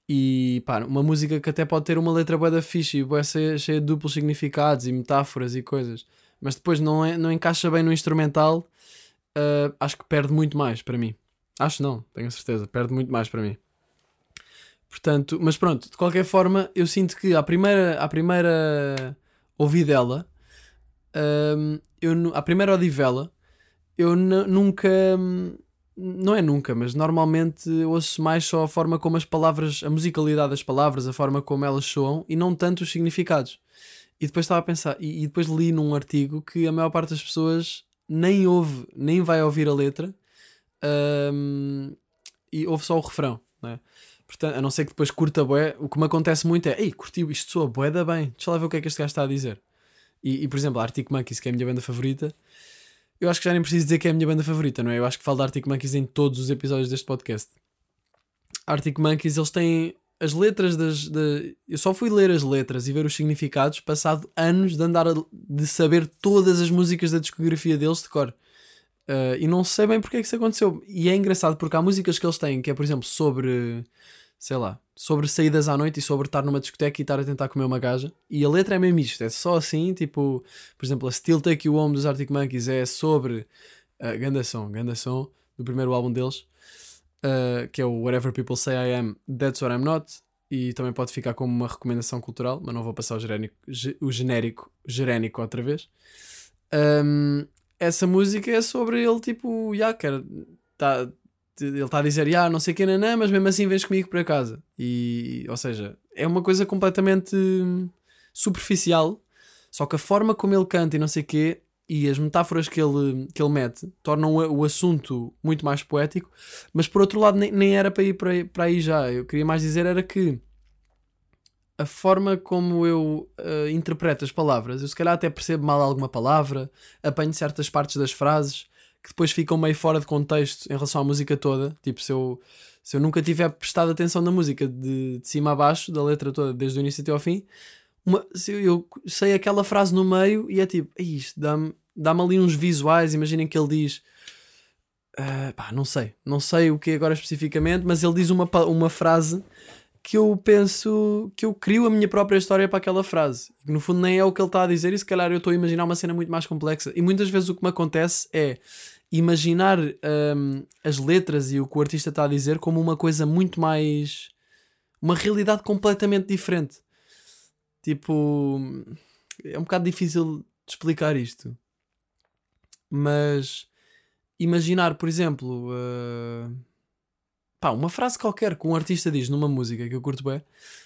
E pá, uma música que até pode ter uma letra bué da fixe e bué cheia, de duplos significados e metáforas e coisas, mas depois não, é, não encaixa bem no instrumental, ah, acho que perde muito mais para mim. Acho não, tenho certeza, perde muito mais para mim. Portanto, mas pronto, de qualquer forma, eu sinto que à primeira, à primeira ouvidela, hum, eu, à primeira odivela, eu nu- nunca, hum, não é nunca, mas normalmente ouço mais só a forma como as palavras, a musicalidade das palavras, a forma como elas soam e não tanto os significados. E depois estava a pensar, e, e depois li num artigo que a maior parte das pessoas nem ouve, nem vai ouvir a letra hum, e ouve só o refrão? Portanto, a não ser que depois curta bué, o que me acontece muito é, ei, curtiu isto soa bué da bem, deixa lá ver o que é que este gajo está a dizer. E, e, por exemplo, a Arctic Monkeys, que é a minha banda favorita, eu acho que já nem preciso dizer que é a minha banda favorita, não é? Eu acho que falo da Arctic Monkeys em todos os episódios deste podcast. Arctic Monkeys, eles têm as letras das. da- Eu só fui ler as letras e ver os significados passado anos de andar a- de saber todas as músicas da discografia deles de cor. Uh, e não sei bem porque é que isso aconteceu. E é engraçado porque há músicas que eles têm que é, por exemplo, sobre. Sei lá, sobre saídas à noite e sobre estar numa discoteca e estar a tentar comer uma gaja. E a letra é mesmo isto, é só assim, tipo, por exemplo, a Still Take You Home dos Arctic Monkeys é sobre uh, Ganda Som, Ganda Som, do primeiro álbum deles, uh, que é o Whatever People Say I Am, That's What I'm Not. E também pode ficar como uma recomendação cultural, mas não vou passar o genérico, ge- o genérico, genérico outra vez. Um, essa música é sobre ele, tipo, já, quer, tá, ele está a dizer, já, não sei quem, nanã, mas mesmo assim vens comigo para casa. E, ou seja, é uma coisa completamente hum, superficial, só que a forma como ele canta e não sei quê, e as metáforas que ele, que ele mete, tornam o, o assunto muito mais poético, mas por outro lado nem, nem era para ir para, aí- para aí já. Eu queria mais dizer era que a forma como eu eh, interpreto as palavras, eu se calhar até percebo mal alguma palavra, apanho certas partes das frases que depois ficam meio fora de contexto em relação à música toda. Tipo, se eu, se eu nunca tiver prestado atenção na música de, de cima a baixo, da letra toda, desde o início até ao fim, uma, se eu, eu sei aquela frase no meio e é tipo, "Ei, isto dá-me dá ali uns visuais. Imaginem que ele diz. ah, pá, não sei, não sei o que agora especificamente, mas ele diz uma, uma frase que eu penso que eu crio a minha própria história para aquela frase. Que no fundo nem é o que ele está a dizer, e se calhar eu estou a imaginar uma cena muito mais complexa. E muitas vezes o que me acontece é imaginar hum, as letras e o que o artista está a dizer como uma coisa muito mais. uma realidade completamente diferente. Tipo. É um bocado difícil de explicar isto. Mas imaginar, por exemplo, uh, pá, uma frase qualquer que um artista diz numa música que eu curto bem,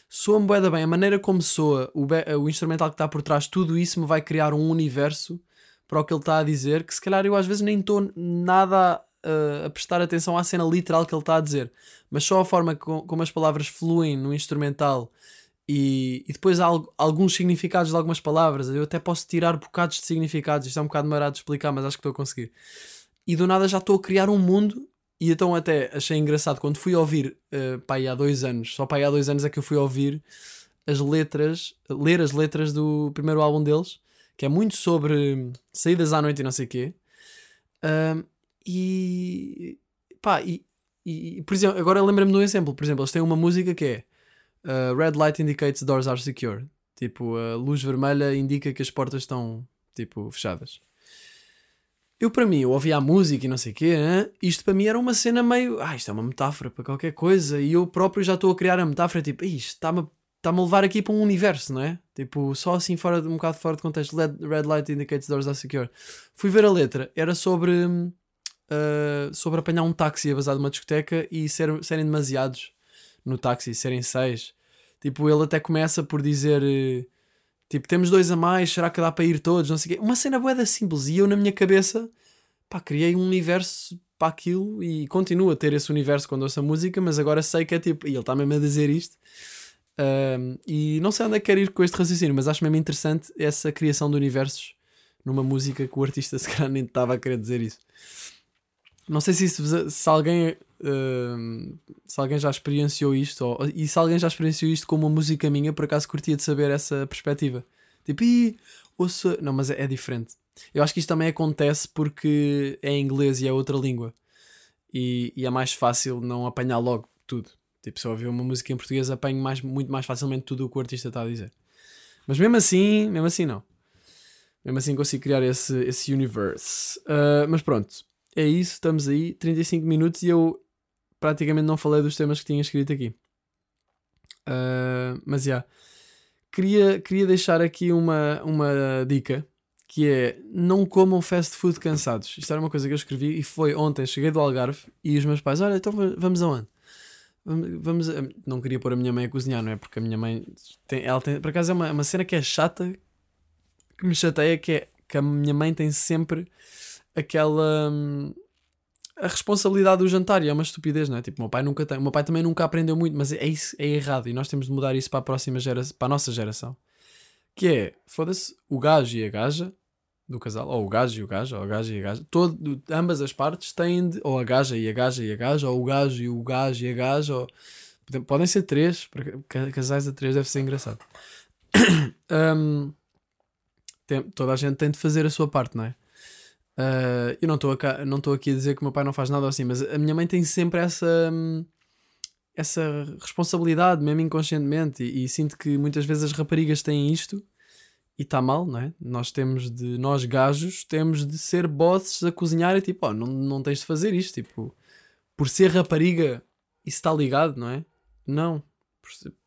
soa-me bué da bem. A maneira como soa, o, o instrumental que está por trás, tudo isso me vai criar um universo para o que ele está a dizer, que se calhar eu às vezes nem estou nada uh, a prestar atenção à cena literal que ele está a dizer, mas só a forma co- como as palavras fluem no instrumental e, e depois há al- alguns significados de algumas palavras. Eu até posso tirar bocados de significados. Isto é um bocado demorado de explicar, mas acho que estou a conseguir. E do nada já estou a criar um mundo. E então até achei engraçado quando fui ouvir, uh, pá, aí há dois anos, só pá, aí há dois anos é que eu fui ouvir as letras, ler as letras do primeiro álbum deles, que é muito sobre saídas à noite e não sei o quê. Um, e pá, e, e, por exemplo, agora lembra-me de um exemplo. Por exemplo, eles têm uma música que é Uh, red light indicates doors are secure. Tipo, a luz vermelha indica que as portas estão, tipo, fechadas. Eu, para mim, eu ouvia a música e não sei o quê, né? isto para mim era uma cena meio. Ah, isto é uma metáfora para qualquer coisa. E eu próprio já estou a criar a metáfora, tipo, "Ih, isto está-me está-me a levar aqui para um universo, não é? Tipo, só assim, fora, de- um bocado fora de contexto. Red, light indicates doors are secure. Fui ver a letra, era sobre. uh, sobre apanhar um táxi a basar de uma discoteca e ser, serem demasiados no táxi, serem seis. Tipo, ele até começa por dizer: eh, Tipo, temos dois a mais, será que dá para ir todos? Não sei o quê. Uma cena boeda simples. E eu, na minha cabeça, pá, criei um universo para aquilo e continuo a ter esse universo quando ouço a música, mas agora sei que é tipo, e ele está mesmo a dizer isto. Ahm, e não sei onde é que quero ir com este raciocínio, mas acho mesmo interessante essa criação de universos numa música que o artista [LAUGHS] se calhar nem estava a querer dizer isso. Não sei se, isso se alguém se alguém já experienciou isto ou, e se alguém já experienciou isto com uma música minha, por acaso curtia de saber essa perspectiva. Tipo, Ih, ouça. Não, mas é, é diferente. Eu acho que isto também acontece porque é inglês e é outra língua. E, e é mais fácil não apanhar logo tudo. Tipo, se eu ouvir uma música em português, apanho mais, muito mais facilmente tudo o que o artista está a dizer. Mas mesmo assim, mesmo assim não. Mesmo assim consigo criar esse, esse universe. Ah, mas pronto, é isso, estamos aí, 35 minutos e eu praticamente não falei dos temas que tinha escrito aqui. Ah, mas já. Queria, queria deixar aqui uma, uma dica que é não comam fast food cansados. Isto era uma coisa que eu escrevi e foi ontem, cheguei do Algarve e os meus pais, olha, então va- vamos aonde? Vamos, a-" não queria pôr a minha mãe a cozinhar, não é? Porque a minha mãe tem, ela tem, por acaso é uma, uma cena que é chata, que me chateia, que é que a minha mãe tem sempre aquela hum, a responsabilidade do jantar e é uma estupidez, não é? Tipo, meu pai nunca tem, o meu pai também nunca aprendeu muito, mas é isso, é errado e nós temos de mudar isso para a próxima geração, para a nossa geração. Que é, foda-se, o gajo e a gaja do casal, ou o gajo e o gajo, ou a gaja e a gaja, todo, ambas as partes têm de, ou a gaja e a gaja e a gaja, ou o gajo e o gajo e a gaja, ou podem- ser três, casais a três deve ser engraçado. [COUGHS] Hum, tem- toda a gente tem de fazer a sua parte, não é? Ah, eu não estou aqui a dizer que o meu pai não faz nada assim, mas a minha mãe tem sempre essa essa responsabilidade, mesmo inconscientemente, e, e sinto que muitas vezes as raparigas têm isto e está mal, não é? Nós temos de, nós gajos, temos de ser bosses a cozinhar e tipo, ó, não, não tens de fazer isto, tipo, por ser rapariga, isso está ligado, não é? Não.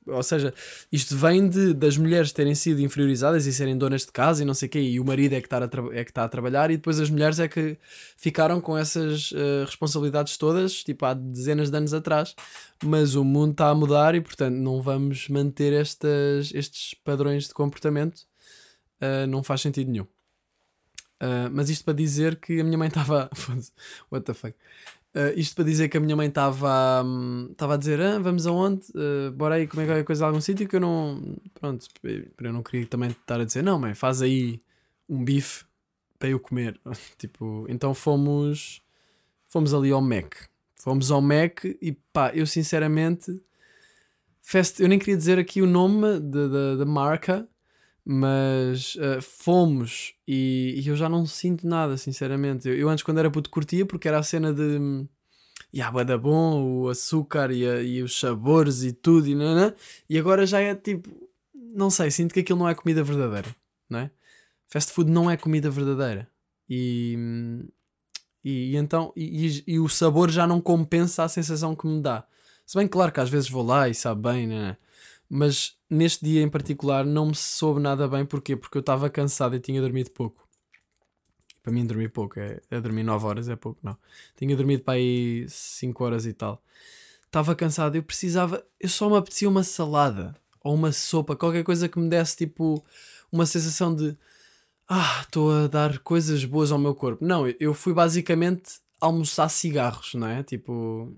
Ou seja, isto vem de, das mulheres terem sido inferiorizadas e serem donas de casa e não sei o quê, e o marido é que, está a é está a trabalhar, e depois as mulheres é que ficaram com essas eh, responsabilidades todas, tipo há dezenas de anos atrás. Mas o mundo está a mudar e, portanto, não vamos manter estas, estes padrões de comportamento. Uh, não faz sentido nenhum. Uh, mas isto para dizer que a minha mãe [LAUGHS] estava. What the fuck? Uh, isto para dizer que a minha mãe estava estava a dizer: ah, vamos aonde? Uh, bora aí comer qualquer coisa a algum sítio que eu não. Pronto, eu não queria também estar a dizer: não, mãe, faz aí um bife para eu comer. [LAUGHS] tipo, então fomos. Fomos ali ao Mac. Fomos ao Mac e pá, eu sinceramente. Fast, eu nem queria dizer aqui o nome da marca, mas uh, fomos e, e eu já não sinto nada, sinceramente. Eu, eu antes, quando era puto, curtia porque era a cena de. hum, E a da bom, o açúcar e, a- e os sabores e tudo, e, e agora já é tipo. Não sei, sinto que aquilo não é comida verdadeira, não é? Fast food não é comida verdadeira. E. hum, E, e então. E, o sabor já não compensa a sensação que me dá. Se bem claro, que às vezes vou lá e sabe bem, né? Mas neste dia em particular não me soube nada bem. Porquê? Porque eu estava cansado e tinha dormido pouco. Para mim, dormir pouco é, é dormir 9 horas, é pouco, não. Tinha dormido para aí 5 horas e tal. Estava cansado, eu precisava. Eu só me apetecia uma salada ou uma sopa, qualquer coisa que me desse tipo uma sensação de ah, estou a dar coisas boas ao meu corpo. Não, eu- fui basicamente almoçar cigarros, não é? Tipo,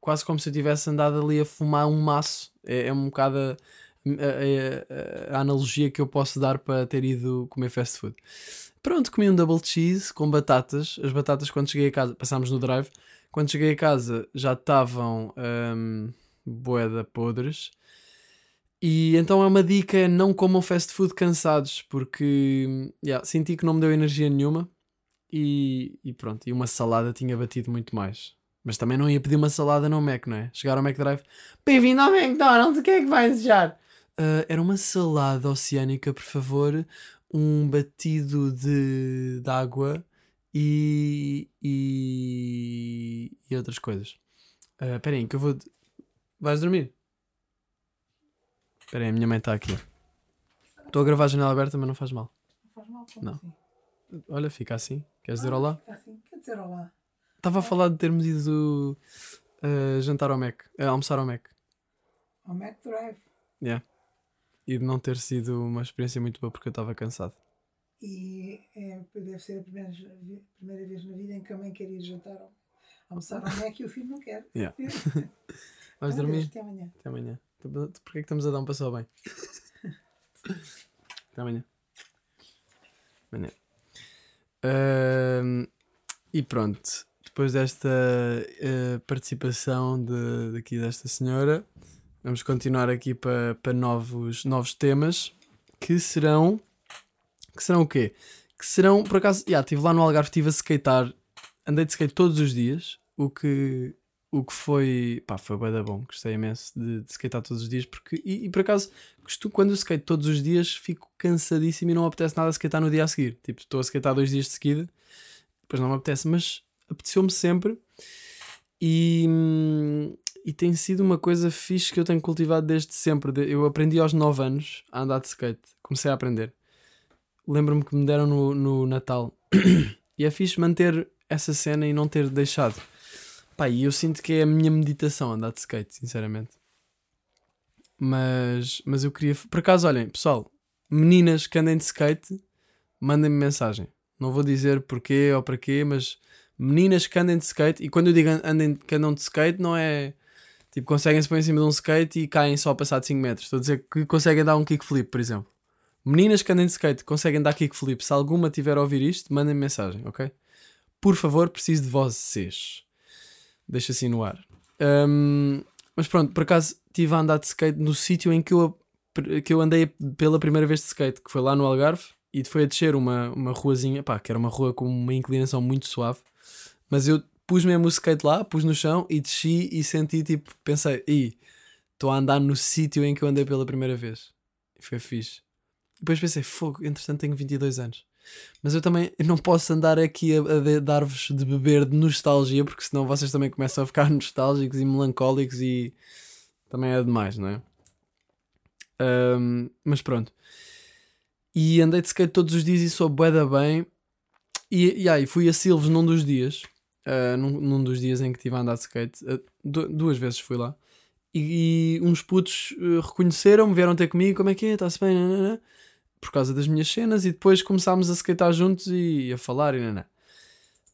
quase como se eu tivesse andado ali a fumar um maço. É, é um bocado a, a- a- a analogia que eu posso dar para ter ido comer fast food. Pronto, comi um double cheese com batatas. As batatas, quando cheguei a casa, passámos no drive. Quando cheguei a casa já estavam hum, boeda podres. E então é uma dica: não comam fast food cansados, porque yeah, senti que não me deu energia nenhuma. E, e pronto, e uma salada tinha batido muito mais. Mas também não ia pedir uma salada no Mac, não é? Chegar ao McDrive, bem-vindo ao McDonald's, o que é que vai desejar? "Ah, era uma salada oceânica, por favor, um batido de, de água e, e, e outras coisas. Ah, Espera aí, que eu vou. Vais dormir? Espera aí, a minha mãe está aqui. Estou a gravar a janela aberta, mas não faz mal. Não faz mal, como Não. assim? Olha, fica assim. Queres dizer olá? Fica assim. Quer dizer olá. Estava a falar de termos ido ah, jantar ao Mac, ah, almoçar ao Mac. Ao Mac Drive. Yeah. E de não ter sido uma experiência muito boa porque eu estava cansado. E é, deve ser a primeira, vi- primeira vez na vida em que a mãe quer ir jantar ao, almoçar ao Mac e o filho não quer. Yeah. [LAUGHS] [LAUGHS] Vais dormir? Até amanhã. Até amanhã. Porquê é que estamos a dar um passo ao bem? [LAUGHS] Até amanhã. Amanhã. Ahm, e pronto. Depois desta eh, participação de, daqui desta senhora, vamos continuar aqui para para novos, novos temas que serão. Que serão o quê? Que serão, por acaso, já, estive lá no Algarve, estive a skatear, andei de skate todos os dias, o que, o que foi, pá, foi bué da bom, gostei imenso de, de skatear todos os dias, porque, e, e por acaso, quando eu skate todos os dias, fico cansadíssimo e não apetece nada skatear no dia a seguir, tipo, estou a skatear dois dias de seguida, depois não me apetece, mas apeteceu-me sempre e, e tem sido uma coisa fixe que eu tenho cultivado desde sempre. Eu aprendi aos 9 anos a andar de skate, comecei a aprender. Lembro-me que me deram no, no Natal [CLEARS THROAT] e é fixe manter essa cena e não ter deixado. Pá, e eu sinto que é a minha meditação andar de skate, sinceramente. Mas, mas eu queria. Por acaso, olhem, pessoal, meninas que andem de skate, mandem-me mensagem. Não vou dizer porquê ou para quê, mas meninas que andem de skate, e quando eu digo andem, que andam de skate, não é tipo conseguem se pôr em cima de um skate e caem só passado 5 metros. Estou a dizer que conseguem dar um kickflip, por exemplo. Meninas que andem de skate conseguem dar kickflip. Se alguma tiver a ouvir isto, mandem-me mensagem, ok? Por favor, preciso de vocês. Deixa assim no ar. Ahm, mas pronto, por acaso estive a andar de skate no sítio em que eu, que eu andei pela primeira vez de skate, que foi lá no Algarve, e foi a descer uma, uma ruazinha, pá, que era uma rua com uma inclinação muito suave, mas eu pus mesmo o skate lá, pus no chão e desci e senti tipo, pensei, ih, estou a andar no sítio em que eu andei pela primeira vez. E foi fixe. Depois pensei, fogo, entretanto tenho 22 anos. Mas eu também não posso andar aqui a, a dar-vos de beber de nostalgia, porque senão vocês também começam a ficar [LAUGHS] nostálgicos e melancólicos e também é demais, não é? Ahm, mas pronto. E andei de skate todos os dias e sou bué da bem. E, e aí fui a Silves num dos dias, ah, num, num dos dias em que estive a andar de skate, du- duas vezes fui lá. E, e uns putos eh, reconheceram-me, vieram ter comigo, como é que é, está-se bem, por causa das minhas cenas, e depois começámos a skatear juntos e a falar e nanã.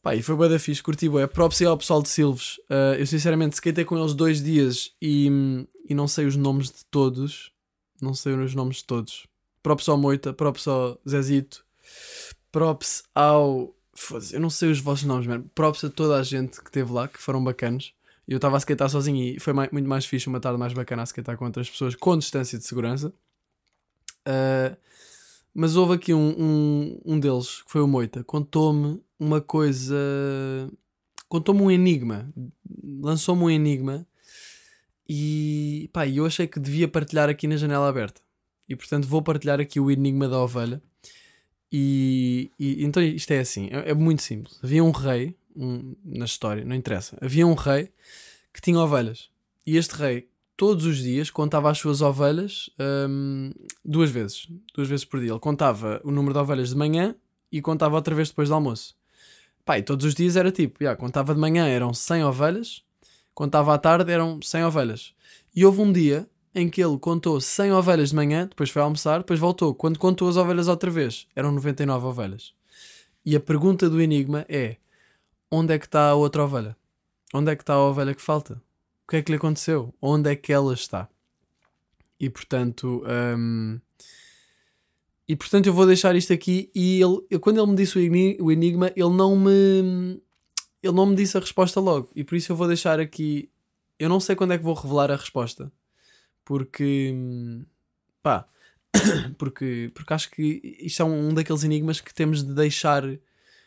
Pá, e foi bué da fixe, curti bué. Props ao pessoal de Silves. Ah, eu sinceramente skatei com eles dois dias e, e não sei os nomes de todos. Não sei os nomes de todos. Props ao Moita, props ao Zezito, props ao. Foda-se, Eu não sei os vossos nomes, mano. Props a toda a gente que esteve lá, que foram bacanas. Eu estava a skatear sozinho e foi mai- muito mais fixe, uma tarde mais bacana a skatear com outras pessoas com distância de segurança. Ah, mas houve aqui um, um, um deles, que foi o Moita, contou-me uma coisa. Contou-me um enigma. Lançou-me um enigma. E pá, eu achei que devia partilhar aqui na janela aberta. E portanto vou partilhar aqui o enigma da ovelha. E, e- então isto é assim: é, é muito simples. Havia um rei, um- na história, não interessa. Havia um rei que tinha ovelhas. E este rei, todos os dias, contava as suas ovelhas hum, duas vezes. Duas vezes por dia. Ele contava o número de ovelhas de manhã e contava outra vez depois do almoço. E todos os dias era tipo: já, contava de manhã eram 100 ovelhas, contava à tarde eram 100 ovelhas. E houve um dia em que ele contou 100 ovelhas de manhã, depois foi almoçar, depois voltou. Quando contou as ovelhas outra vez, eram 99 ovelhas. E a pergunta do enigma é: onde é que está a outra ovelha? Onde é que está a ovelha que falta? O que é que lhe aconteceu? Onde é que ela está? E portanto, hum, e portanto eu vou deixar isto aqui. E ele, quando ele me disse o enigma, ele não me ele não me disse a resposta logo. E por isso eu vou deixar aqui. Eu não sei quando é que vou revelar a resposta, porque hum, pá, [COUGHS] porque, porque acho que isto é um, um daqueles enigmas que temos de deixar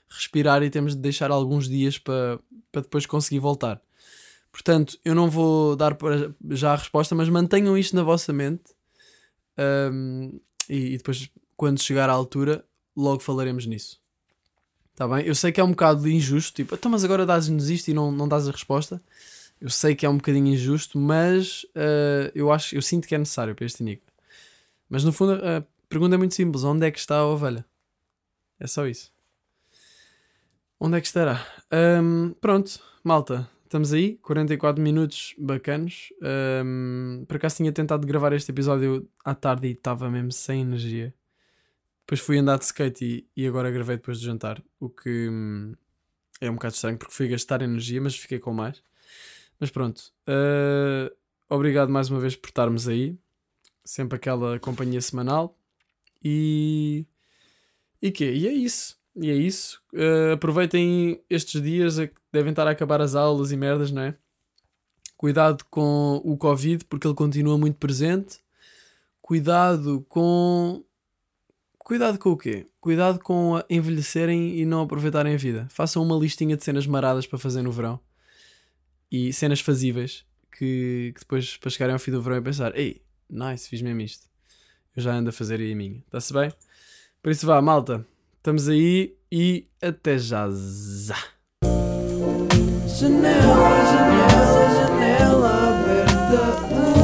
respirar e temos de deixar alguns dias para para depois conseguir voltar. Portanto, eu não vou dar já a resposta, mas mantenham isto na vossa mente hum, e, e depois, quando chegar à altura, logo falaremos nisso. Está bem? Eu sei que é um bocado injusto, tipo, então, mas agora dás-nos isto e não, não dás a resposta. Eu sei que é um bocadinho injusto, mas eh, eu acho, eu sinto que é necessário para este enigma. Mas no fundo, a pergunta é muito simples: onde é que está a ovelha? É só isso. Onde é que estará? Ahm, pronto, malta, estamos aí, 44 minutos bacanos. Ahm, por acaso tinha tentado gravar este episódio à tarde e estava mesmo sem energia. Depois fui andar de skate e, e agora gravei depois de jantar, o que hum, é um bocado estranho porque fui gastar energia, mas fiquei com mais. Mas pronto, ah, obrigado mais uma vez por estarmos aí, sempre aquela companhia semanal. E. E quê? E é isso. E é isso. Uh, aproveitem estes dias que devem estar a acabar as aulas e merdas, não é? Cuidado com o Covid, porque ele continua muito presente. Cuidado com. Cuidado com o quê? Cuidado com envelhecerem e não aproveitarem a vida. Façam uma listinha de cenas maradas para fazer no verão e cenas fazíveis que, que depois para chegarem ao fim do verão e pensar, ei, nice, fiz mesmo isto. Eu já ando a fazer aí a minha. Está-se bem? Por isso vá, malta. Estamos aí e até já. Janela, janela, janela aberta.